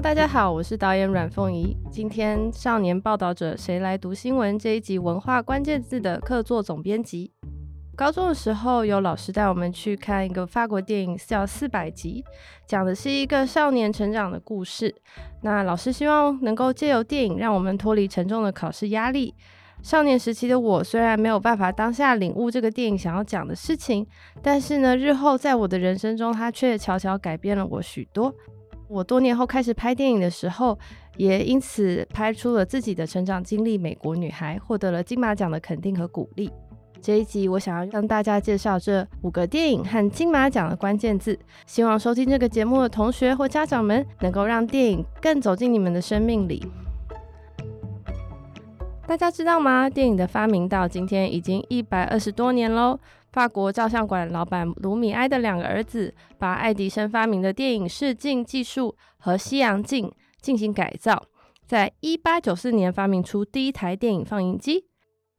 大家好，我是导演阮凤仪。今天少年报道者谁来读新闻这一集文化关键字的客座总编辑。高中的时候，有老师带我们去看一个法国电影，叫《四百集》，讲的是一个少年成长的故事。那老师希望能够借由电影，让我们脱离沉重的考试压力。少年时期的我，虽然没有办法当下领悟这个电影想要讲的事情，但是呢，日后在我的人生中，它却悄悄改变了我许多。我多年后开始拍电影的时候，也因此拍出了自己的成长经历《美国女孩》，获得了金马奖的肯定和鼓励。这一集我想要向大家介绍这五个电影和金马奖的关键字，希望收听这个节目的同学或家长们能够让电影更走进你们的生命里。大家知道吗？电影的发明到今天已经一百二十多年喽。法国照相馆老板卢米埃的两个儿子，把爱迪生发明的电影视镜技术和西洋镜进行改造，在一八九四年发明出第一台电影放映机。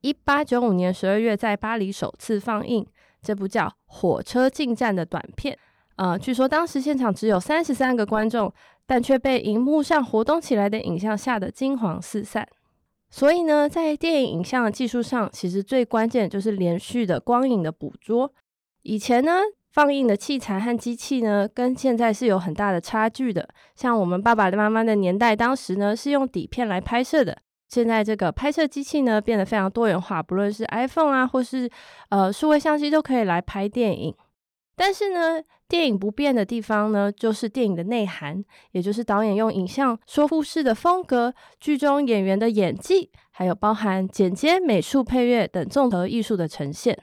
一八九五年十二月在巴黎首次放映这部叫《火车进站》的短片。呃，据说当时现场只有三十三个观众，但却被荧幕上活动起来的影像吓得惊慌四散。所以呢，在电影影像的技术上，其实最关键就是连续的光影的捕捉。以前呢，放映的器材和机器呢，跟现在是有很大的差距的。像我们爸爸妈妈的年代，当时呢是用底片来拍摄的。现在这个拍摄机器呢变得非常多元化，不论是 iPhone 啊，或是呃数位相机，都可以来拍电影。但是呢，电影不变的地方呢，就是电影的内涵，也就是导演用影像说故事的风格、剧中演员的演技，还有包含剪接、美术、配乐等综合艺术的呈现。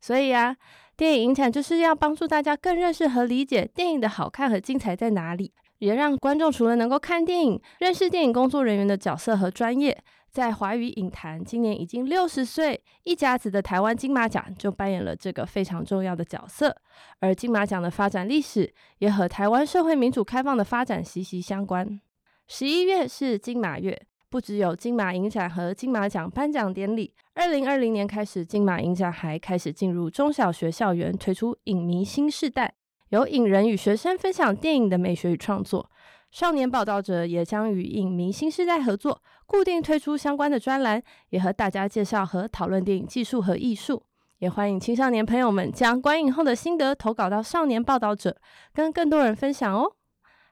所以啊，电影影展就是要帮助大家更认识和理解电影的好看和精彩在哪里，也让观众除了能够看电影，认识电影工作人员的角色和专业。在华语影坛，今年已经六十岁一甲子的台湾金马奖就扮演了这个非常重要的角色，而金马奖的发展历史也和台湾社会民主开放的发展息息相关。十一月是金马月，不只有金马影展和金马奖颁奖典礼，二零二零年开始，金马影展还开始进入中小学校园，推出影迷新世代，由影人与学生分享电影的美学与创作。少年报道者也将与影迷新世代合作，固定推出相关的专栏，也和大家介绍和讨论电影技术和艺术。也欢迎青少年朋友们将观影后的心得投稿到少年报道者，跟更多人分享哦。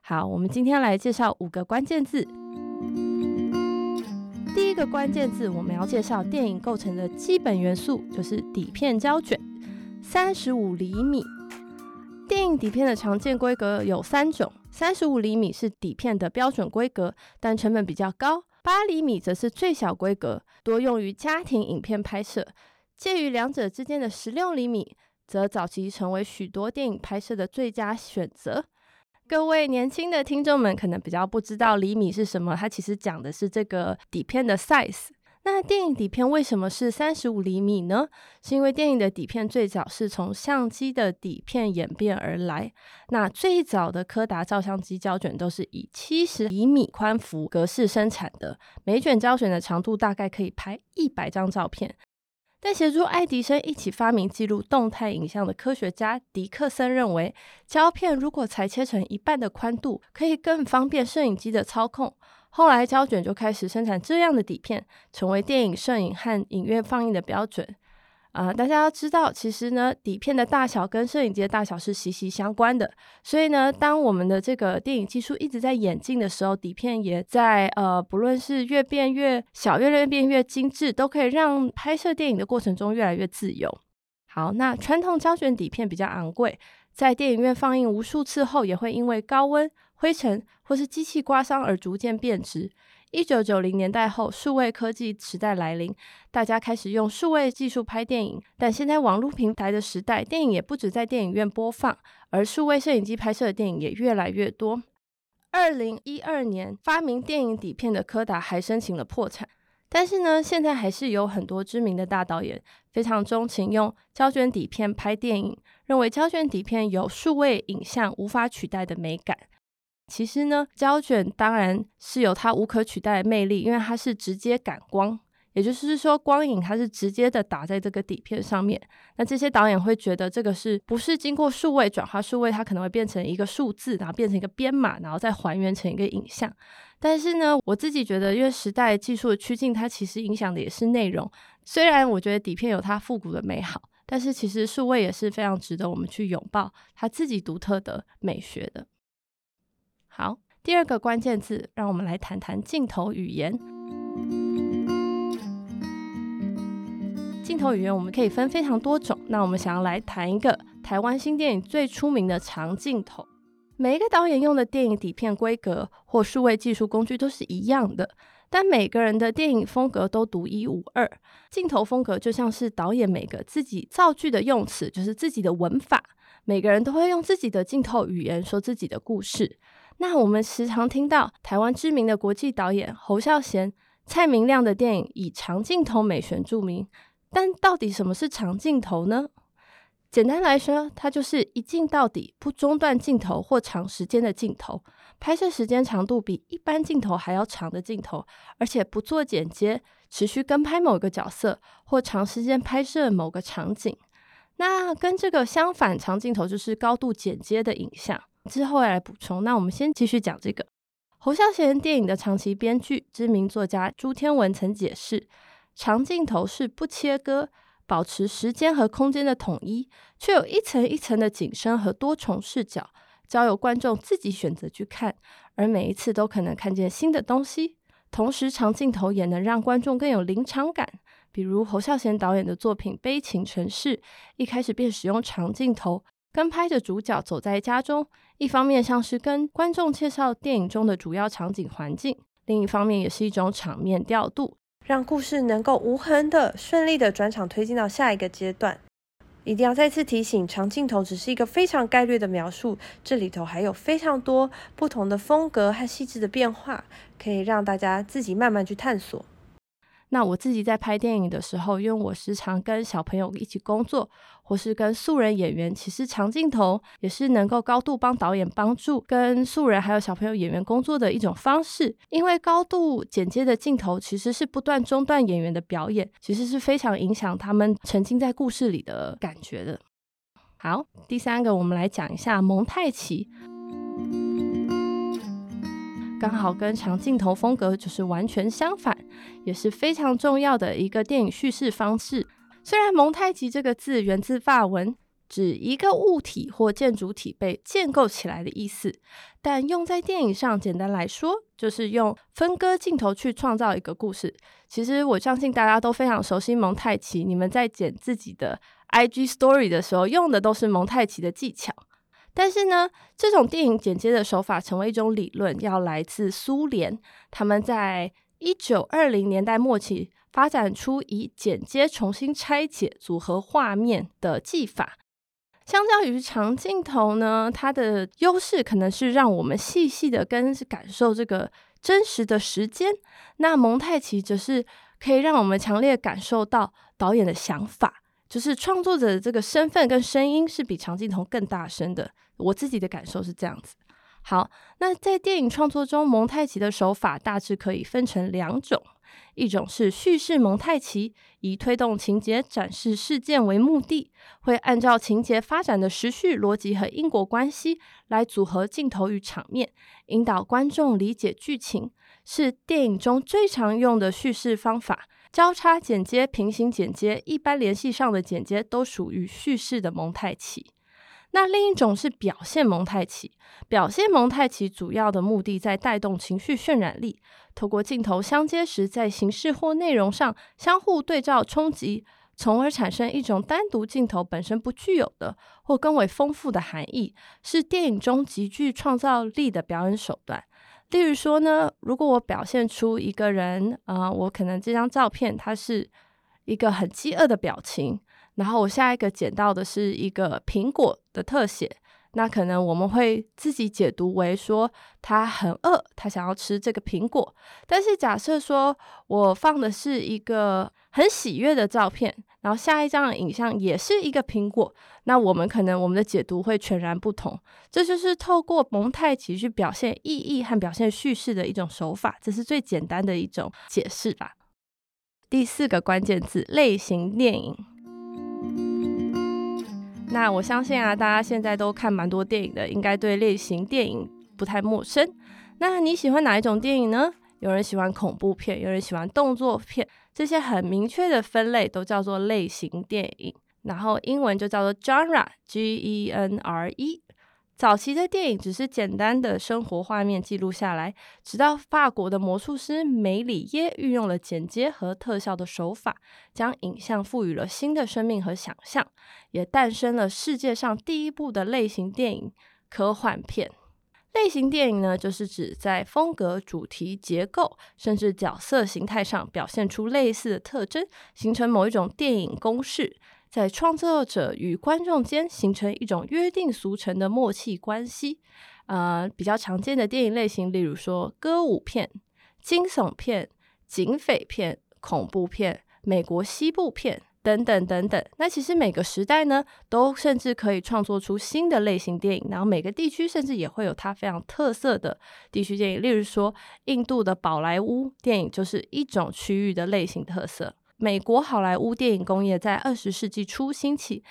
好，我们今天来介绍五个关键字。第一个关键字，我们要介绍电影构成的基本元素，就是底片胶卷，三十五厘米。电影底片的常见规格有三种。三十五厘米是底片的标准规格，但成本比较高。八厘米则是最小规格，多用于家庭影片拍摄。介于两者之间的十六厘米，则早期成为许多电影拍摄的最佳选择。各位年轻的听众们可能比较不知道厘米是什么，它其实讲的是这个底片的 size。那电影底片为什么是三十五厘米呢？是因为电影的底片最早是从相机的底片演变而来。那最早的柯达照相机胶卷都是以七十厘米宽幅格式生产的，每卷胶卷的长度大概可以拍一百张照片。但协助爱迪生一起发明记录动态影像的科学家迪克森认为，胶片如果裁切成一半的宽度，可以更方便摄影机的操控。后来，胶卷就开始生产这样的底片，成为电影摄影和影院放映的标准。啊、呃，大家要知道，其实呢，底片的大小跟摄影机的大小是息息相关的。所以呢，当我们的这个电影技术一直在演进的时候，底片也在呃，不论是越变越小，越来越变越精致，都可以让拍摄电影的过程中越来越自由。好，那传统胶卷底片比较昂贵，在电影院放映无数次后，也会因为高温。灰尘或是机器刮伤而逐渐变质。一九九零年代后，数位科技时代来临，大家开始用数位技术拍电影。但现在网络平台的时代，电影也不止在电影院播放，而数位摄影机拍摄的电影也越来越多。二零一二年，发明电影底片的柯达还申请了破产。但是呢，现在还是有很多知名的大导演非常钟情用胶卷底片拍电影，认为胶卷底片有数位影像无法取代的美感。其实呢，胶卷当然是有它无可取代的魅力，因为它是直接感光，也就是说，光影它是直接的打在这个底片上面。那这些导演会觉得这个是不是经过数位转化？数位它可能会变成一个数字，然后变成一个编码，然后再还原成一个影像。但是呢，我自己觉得，因为时代技术的趋近，它其实影响的也是内容。虽然我觉得底片有它复古的美好，但是其实数位也是非常值得我们去拥抱它自己独特的美学的。好，第二个关键字，让我们来谈谈镜头语言。镜头语言我们可以分非常多种，那我们想要来谈一个台湾新电影最出名的长镜头。每一个导演用的电影底片规格或数位技术工具都是一样的，但每个人的电影风格都独一无二。镜头风格就像是导演每个自己造句的用词，就是自己的文法。每个人都会用自己的镜头语言说自己的故事。那我们时常听到台湾知名的国际导演侯孝贤、蔡明亮的电影以长镜头美学著名。但到底什么是长镜头呢？简单来说，它就是一镜到底、不中断镜头或长时间的镜头，拍摄时间长度比一般镜头还要长的镜头，而且不做剪接，持续跟拍某个角色或长时间拍摄某个场景。那跟这个相反，长镜头就是高度剪接的影像。之后来补充。那我们先继续讲这个侯孝贤电影的长期编剧、知名作家朱天文曾解释。长镜头是不切割，保持时间和空间的统一，却有一层一层的景深和多重视角，交由观众自己选择去看，而每一次都可能看见新的东西。同时，长镜头也能让观众更有临场感，比如侯孝贤导演的作品《悲情城市》，一开始便使用长镜头，跟拍着主角走在家中，一方面像是跟观众介绍电影中的主要场景环境，另一方面也是一种场面调度。让故事能够无痕的、顺利的转场推进到下一个阶段。一定要再次提醒，长镜头只是一个非常概略的描述，这里头还有非常多不同的风格和细致的变化，可以让大家自己慢慢去探索。那我自己在拍电影的时候，因为我时常跟小朋友一起工作，或是跟素人演员，其实长镜头也是能够高度帮导演帮助跟素人还有小朋友演员工作的一种方式。因为高度剪接的镜头其实是不断中断演员的表演，其实是非常影响他们沉浸在故事里的感觉的。好，第三个我们来讲一下蒙太奇。刚好跟长镜头风格就是完全相反，也是非常重要的一个电影叙事方式。虽然蒙太奇这个字源自法文，指一个物体或建筑体被建构起来的意思，但用在电影上，简单来说就是用分割镜头去创造一个故事。其实我相信大家都非常熟悉蒙太奇，你们在剪自己的 IG Story 的时候用的都是蒙太奇的技巧。但是呢，这种电影剪接的手法成为一种理论，要来自苏联。他们在一九二零年代末期发展出以剪接重新拆解组合画面的技法。相较于长镜头呢，它的优势可能是让我们细细的跟感受这个真实的时间。那蒙太奇则是可以让我们强烈感受到导演的想法。就是创作者的这个身份跟声音是比长镜头更大声的，我自己的感受是这样子。好，那在电影创作中，蒙太奇的手法大致可以分成两种，一种是叙事蒙太奇，以推动情节、展示事件为目的，会按照情节发展的时序逻辑和因果关系来组合镜头与场面，引导观众理解剧情，是电影中最常用的叙事方法。交叉剪接、平行剪接、一般联系上的剪接都属于叙事的蒙太奇。那另一种是表现蒙太奇。表现蒙太奇主要的目的在带动情绪渲染力，透过镜头相接时，在形式或内容上相互对照冲击，从而产生一种单独镜头本身不具有的或更为丰富的含义，是电影中极具创造力的表演手段。例如说呢，如果我表现出一个人，啊、呃，我可能这张照片它是一个很饥饿的表情，然后我下一个捡到的是一个苹果的特写，那可能我们会自己解读为说他很饿，他想要吃这个苹果。但是假设说我放的是一个很喜悦的照片。然后下一张影像也是一个苹果，那我们可能我们的解读会全然不同。这就是透过蒙太奇去表现意义和表现叙事的一种手法，这是最简单的一种解释吧。第四个关键字：类型电影。那我相信啊，大家现在都看蛮多电影的，应该对类型电影不太陌生。那你喜欢哪一种电影呢？有人喜欢恐怖片，有人喜欢动作片，这些很明确的分类都叫做类型电影。然后英文就叫做 genre，G-E-N-R-E。早期的电影只是简单的生活画面记录下来，直到法国的魔术师梅里耶运用了剪接和特效的手法，将影像赋予了新的生命和想象，也诞生了世界上第一部的类型电影——科幻片。类型电影呢，就是指在风格、主题、结构，甚至角色形态上表现出类似的特征，形成某一种电影公式。在创作者与观众间形成一种约定俗成的默契关系。呃，比较常见的电影类型，例如说歌舞片、惊悚片、警匪片、恐怖片、美国西部片等等等等。那其实每个时代呢，都甚至可以创作出新的类型电影。然后每个地区甚至也会有它非常特色的地区电影，例如说印度的宝莱坞电影就是一种区域的类型特色。美国好莱坞电影工业在二十世纪初兴起，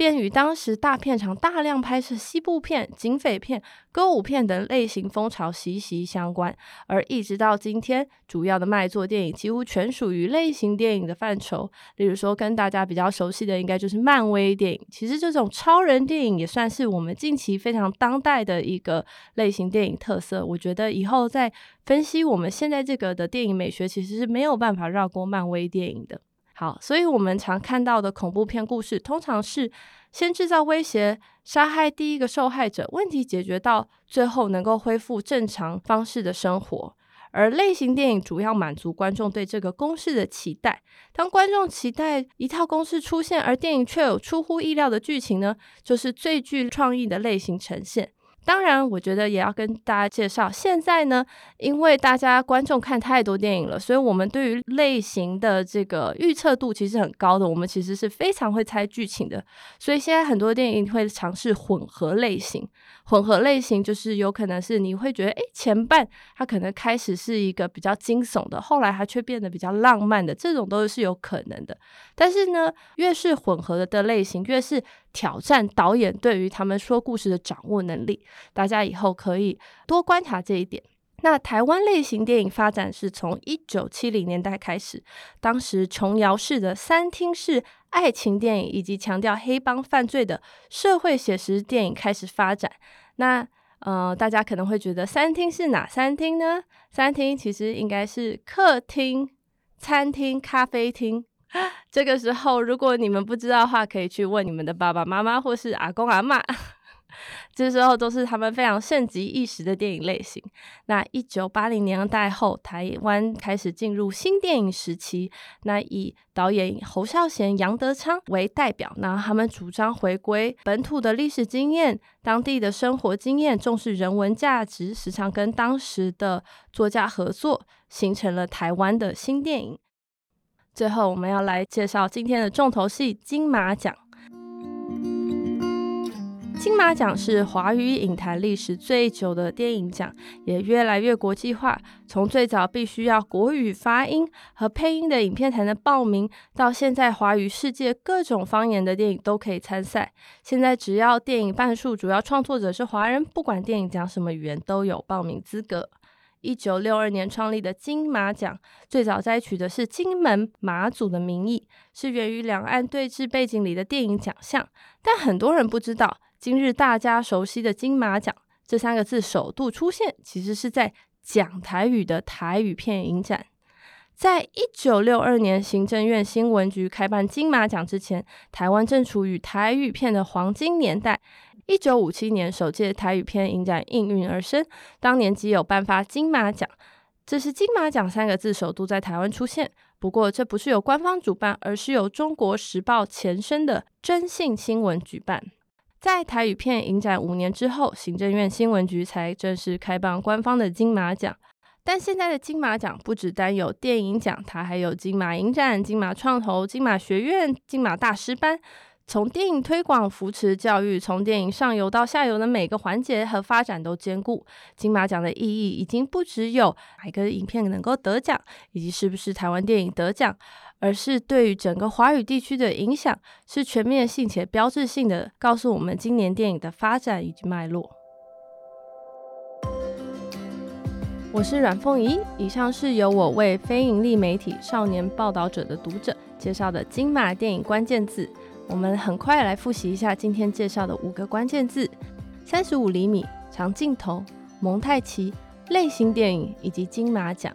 便与当时大片场大量拍摄西部片、警匪片、歌舞片等类型风潮息息相关。而一直到今天，主要的卖座电影几乎全属于类型电影的范畴。例如说，跟大家比较熟悉的，应该就是漫威电影。其实，这种超人电影也算是我们近期非常当代的一个类型电影特色。我觉得以后在分析我们现在这个的电影美学，其实是没有办法绕过漫威电影的。好，所以我们常看到的恐怖片故事，通常是先制造威胁，杀害第一个受害者，问题解决到最后能够恢复正常方式的生活。而类型电影主要满足观众对这个公式的期待。当观众期待一套公式出现，而电影却有出乎意料的剧情呢，就是最具创意的类型呈现。当然，我觉得也要跟大家介绍，现在呢，因为大家观众看太多电影了，所以我们对于类型的这个预测度其实很高的。我们其实是非常会猜剧情的，所以现在很多电影会尝试混合类型。混合类型就是有可能是你会觉得，诶，前半它可能开始是一个比较惊悚的，后来它却变得比较浪漫的，这种都是有可能的。但是呢，越是混合的类型，越是挑战导演对于他们说故事的掌握能力。大家以后可以多观察这一点。那台湾类型电影发展是从一九七零年代开始，当时琼瑶式的三厅式爱情电影以及强调黑帮犯罪的社会写实电影开始发展。那呃，大家可能会觉得三厅是哪三厅呢？三厅其实应该是客厅、餐厅、咖啡厅。这个时候，如果你们不知道的话，可以去问你们的爸爸妈妈或是阿公阿嬷。这时候都是他们非常盛极一时的电影类型。那一九八零年代后，台湾开始进入新电影时期。那以导演侯孝贤、杨德昌为代表，那他们主张回归本土的历史经验、当地的生活经验，重视人文价值，时常跟当时的作家合作，形成了台湾的新电影。最后，我们要来介绍今天的重头戏——金马奖。金马奖是华语影坛历史最久的电影奖，也越来越国际化。从最早必须要国语发音和配音的影片才能报名，到现在华语世界各种方言的电影都可以参赛。现在只要电影半数主要创作者是华人，不管电影讲什么语言都有报名资格。一九六二年创立的金马奖，最早摘取的是金门马祖的名义，是源于两岸对峙背景里的电影奖项。但很多人不知道。今日大家熟悉的金马奖这三个字首度出现，其实是在讲台语的台语片影展。在一九六二年行政院新闻局开办金马奖之前，台湾正处于台语片的黄金年代。一九五七年首届台语片影展应运而生，当年即有颁发金马奖。这是金马奖三个字首度在台湾出现。不过这不是由官方主办，而是由中国时报前身的征信新闻举办。在台语片影展五年之后，行政院新闻局才正式开办官方的金马奖。但现在的金马奖不只单有电影奖，它还有金马影展、金马创投、金马学院、金马大师班，从电影推广、扶持教育，从电影上游到下游的每个环节和发展都兼顾。金马奖的意义已经不只有哪个影片能够得奖，以及是不是台湾电影得奖，而是对于整个华语地区的影响，是全面性且标志性的，告诉我们今年电影的发展以及脉络。我是阮凤仪，以上是由我为非营利媒体少年报道者的读者介绍的金马电影关键字。我们很快来复习一下今天介绍的五个关键字：三十五厘米、长镜头、蒙太奇、类型电影以及金马奖。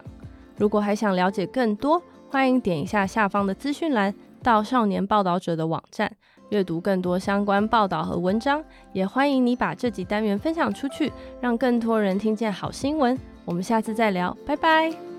如果还想了解更多，欢迎点一下下方的资讯栏，到少年报道者的网站阅读更多相关报道和文章。也欢迎你把这集单元分享出去，让更多人听见好新闻。我们下次再聊，拜拜。